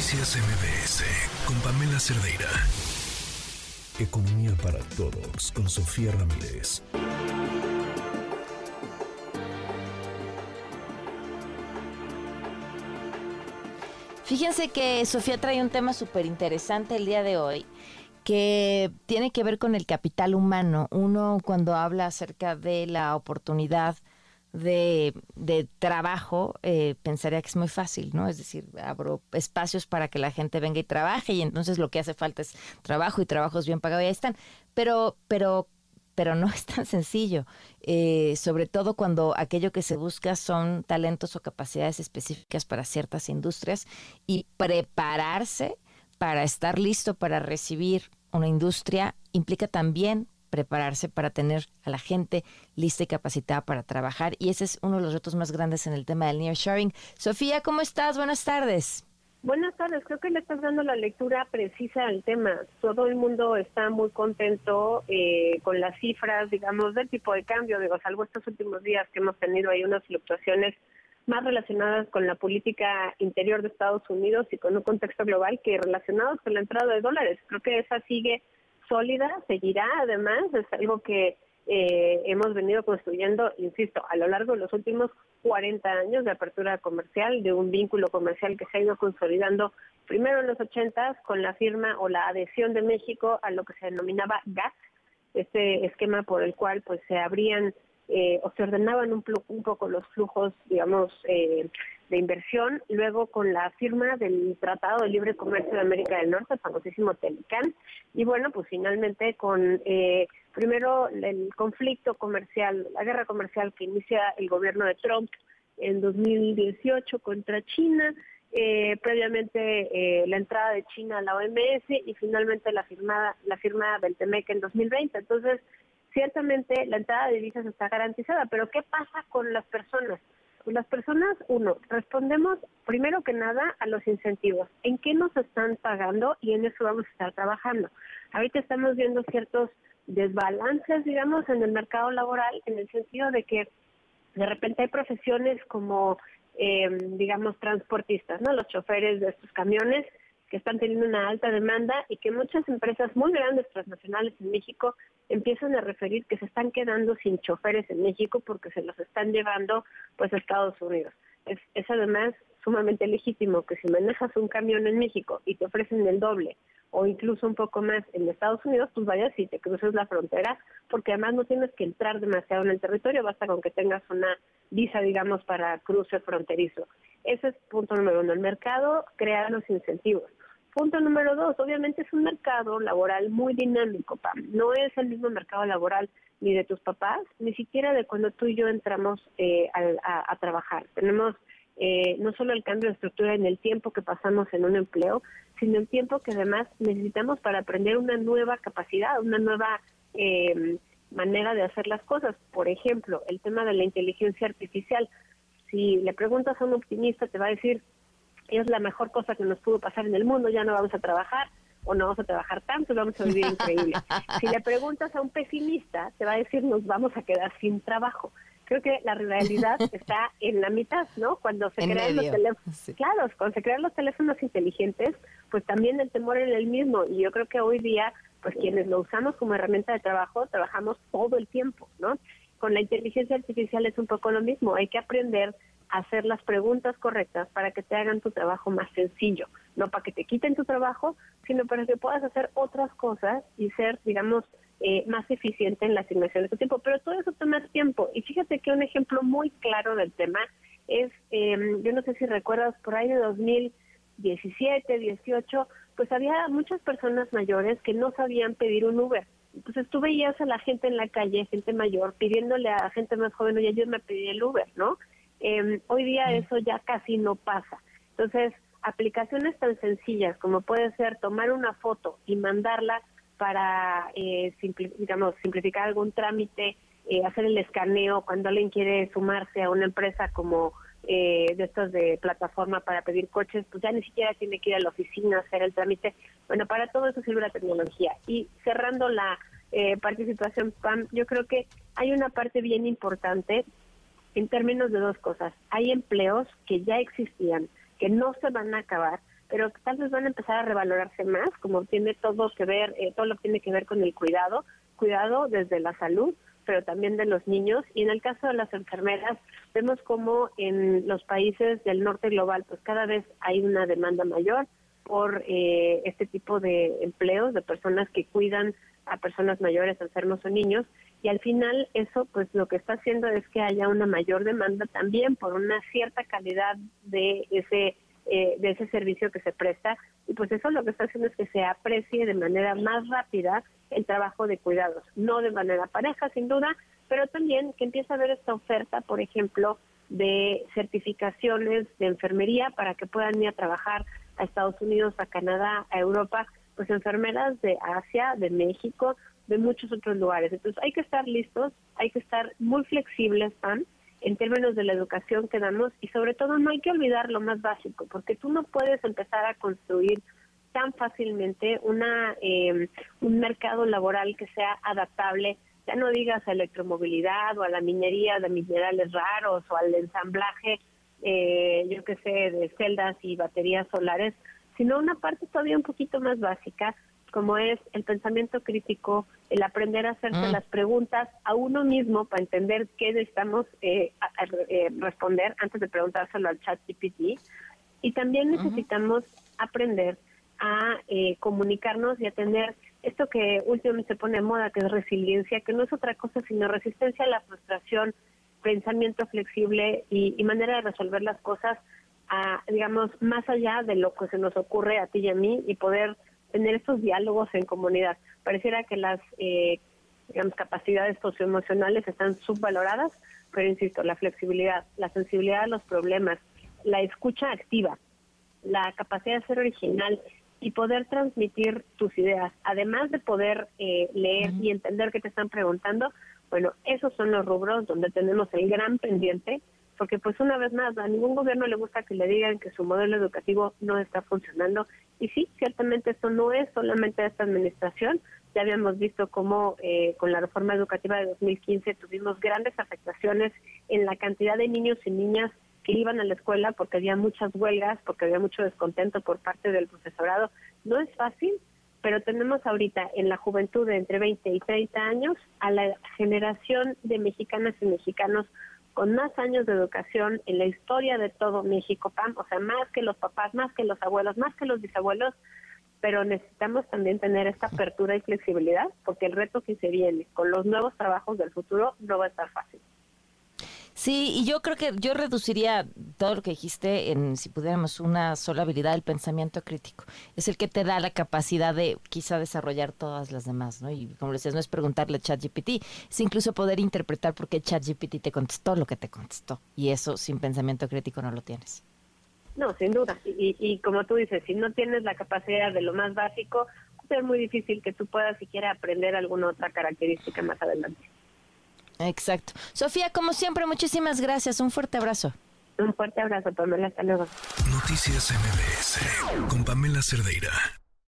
Noticias MBS con Pamela Cerdeira. Economía para todos con Sofía Ramírez. Fíjense que Sofía trae un tema súper interesante el día de hoy que tiene que ver con el capital humano. Uno cuando habla acerca de la oportunidad de, trabajo, eh, pensaría que es muy fácil, ¿no? Es decir, abro espacios para que la gente venga y trabaje y entonces lo que hace falta es trabajo y trabajos bien pagados y ahí están. Pero, pero, pero no es tan sencillo, eh, sobre todo cuando aquello que se busca son talentos o capacidades específicas para ciertas industrias y prepararse para estar listo para recibir una industria implica también prepararse para tener a la gente lista y capacitada para trabajar. Y ese es uno de los retos más grandes en el tema del nearshoring. Sofía, ¿cómo estás? Buenas tardes. Buenas tardes, creo que le estás dando la lectura precisa al tema. Todo el mundo está muy contento eh, con las cifras, digamos, del tipo de cambio, digo, salvo estos últimos días que hemos tenido ahí unas fluctuaciones más relacionadas con la política interior de Estados Unidos y con un contexto global que relacionados con la entrada de dólares. Creo que esa sigue sólida, seguirá además, es algo que eh, hemos venido construyendo, insisto, a lo largo de los últimos 40 años de apertura comercial, de un vínculo comercial que se ha ido consolidando primero en los 80 con la firma o la adhesión de México a lo que se denominaba GATT, este esquema por el cual pues se abrían eh, o se ordenaban un, un, poco los flujos, digamos, eh, de inversión, luego con la firma del Tratado de Libre Comercio de América del Norte, el famosísimo TELICAN, y bueno, pues finalmente con eh, primero el conflicto comercial, la guerra comercial que inicia el gobierno de Trump en 2018 contra China, eh, previamente eh, la entrada de China a la OMS y finalmente la firmada la firma del TEMEC en 2020. Entonces, ciertamente la entrada de divisas está garantizada, pero ¿qué pasa con las personas? Pues las personas, uno, respondemos primero que nada a los incentivos. ¿En qué nos están pagando? Y en eso vamos a estar trabajando. Ahorita estamos viendo ciertos desbalances, digamos, en el mercado laboral, en el sentido de que de repente hay profesiones como, eh, digamos, transportistas, ¿no? Los choferes de estos camiones que están teniendo una alta demanda y que muchas empresas muy grandes transnacionales en México empiezan a referir que se están quedando sin choferes en México porque se los están llevando pues a Estados Unidos. Es, además sumamente legítimo que si manejas un camión en México y te ofrecen el doble o incluso un poco más en Estados Unidos, pues vayas y te cruces la frontera, porque además no tienes que entrar demasiado en el territorio, basta con que tengas una visa, digamos, para cruce fronterizo. Ese es punto número uno. El mercado crea los incentivos. Punto número dos, obviamente es un mercado laboral muy dinámico, Pam. No es el mismo mercado laboral ni de tus papás, ni siquiera de cuando tú y yo entramos eh, a, trabajar. Tenemos eh, no solo el cambio de estructura en el tiempo que pasamos en un empleo, sino el tiempo que además necesitamos para aprender una nueva capacidad, una nueva eh, manera de hacer las cosas. Por ejemplo, el tema de la inteligencia artificial. Si le preguntas a un optimista, te va a decir, es la mejor cosa que nos pudo pasar en el mundo, ya no vamos a trabajar o no vamos a trabajar tanto, vamos a vivir increíble. si le preguntas a un pesimista, te va a decir nos vamos a quedar sin trabajo. Creo que la realidad está en la mitad, ¿no? Cuando se crean los teléfonos, claro, cuando se crean los teléfonos inteligentes, pues también el temor es el mismo. Y yo creo que hoy día, pues quienes lo usamos como herramienta de trabajo, trabajamos todo el tiempo, ¿no? Con la inteligencia artificial es un poco lo mismo. Hay que aprender hacer las preguntas correctas para que te hagan tu trabajo más sencillo, no para que te quiten tu trabajo, sino para que puedas hacer otras cosas y ser, digamos, eh, más eficiente en la asignación de tu tiempo. Pero todo eso toma tiempo. Y fíjate que un ejemplo muy claro del tema es, em, yo no sé si recuerdas, por ahí de 2017, 18, pues había muchas personas mayores que no sabían pedir un Uber. Entonces tú veías a la gente en la calle, gente mayor, pidiéndole a gente más joven, oye, yo me pedí el Uber, ¿no? Eh, hoy día mm. eso ya casi no pasa. Entonces, aplicaciones tan sencillas como puede ser tomar una foto y mandarla para, eh, digamos, simplificar algún trámite, eh, hacer el escaneo cuando alguien quiere sumarse a una empresa como eh, de estos de plataforma para pedir coches, pues ya ni siquiera tiene que ir a la oficina a hacer el trámite. Bueno, para todo eso sirve la tecnología. Y cerrando la eh, participación, PAM, yo creo que hay una parte bien importante en términos de dos cosas. Hay empleos que ya existían, que no se van a acabar, pero tal vez van a empezar a revalorarse más, como tiene todo que ver, eh, todo lo que tiene que ver con el cuidado, cuidado desde la salud, pero también de los niños. Y en el caso de las enfermeras, vemos como en los países del norte global, pues cada vez hay una demanda mayor por eh, este tipo de empleos de personas que cuidan a personas mayores, enfermos o niños. Y al final eso, pues lo que está haciendo es que haya una mayor demanda también por una cierta calidad de ese eh, de ese servicio que se presta. Y pues eso lo que está haciendo es que se aprecie de manera más rápida el trabajo de cuidados, no de manera pareja sin duda, pero también que empiece a haber esta oferta, por ejemplo, de certificaciones de enfermería para que puedan ir a trabajar a Estados Unidos, a Canadá, a Europa, pues enfermeras de Asia, de México, de muchos otros lugares. Entonces hay que estar listos, hay que estar muy flexibles, Pam, en términos de la educación que damos y sobre todo no hay que olvidar lo más básico, porque tú no puedes empezar a construir tan fácilmente una eh, un mercado laboral que sea adaptable, ya no digas a electromovilidad o a la minería de minerales raros o al ensamblaje, eh, yo qué sé, de celdas y baterías solares, sino una parte todavía un poquito más básica como es el pensamiento crítico, el aprender a hacerse mm. las preguntas a uno mismo para entender qué necesitamos eh, eh, responder antes de preguntárselo al chat GPT. Y también necesitamos aprender a eh, comunicarnos y a tener esto que últimamente se pone de moda, que es resiliencia, que no es otra cosa sino resistencia a la frustración, pensamiento flexible y, y manera de resolver las cosas, a, digamos, más allá de lo que se nos ocurre a ti y a mí y poder tener estos diálogos en comunidad. Pareciera que las eh, digamos, capacidades socioemocionales están subvaloradas, pero insisto, la flexibilidad, la sensibilidad a los problemas, la escucha activa, la capacidad de ser original y poder transmitir tus ideas, además de poder eh, leer y entender qué te están preguntando, bueno, esos son los rubros donde tenemos el gran pendiente porque pues una vez más a ningún gobierno le gusta que le digan que su modelo educativo no está funcionando y sí, ciertamente esto no es solamente esta administración, ya habíamos visto cómo eh, con la reforma educativa de 2015 tuvimos grandes afectaciones en la cantidad de niños y niñas que iban a la escuela porque había muchas huelgas, porque había mucho descontento por parte del profesorado. No es fácil, pero tenemos ahorita en la juventud de entre 20 y 30 años a la generación de mexicanas y mexicanos con más años de educación en la historia de todo México, Pam, o sea, más que los papás, más que los abuelos, más que los bisabuelos, pero necesitamos también tener esta apertura y flexibilidad, porque el reto que se viene con los nuevos trabajos del futuro no va a estar fácil. Sí, y yo creo que yo reduciría todo lo que dijiste en, si pudiéramos, una sola habilidad, el pensamiento crítico. Es el que te da la capacidad de quizá desarrollar todas las demás, ¿no? Y como decías, no es preguntarle a ChatGPT, es incluso poder interpretar por qué ChatGPT te contestó lo que te contestó. Y eso sin pensamiento crítico no lo tienes. No, sin duda. Y, como tú dices, si no tienes la capacidad de lo más básico, va a ser muy difícil que tú puedas siquiera aprender alguna otra característica más adelante. Exacto. Sofía, como siempre, muchísimas gracias. Un fuerte abrazo. Un fuerte abrazo, Pamela. Hasta luego. Noticias MBS con Pamela Cerdeira.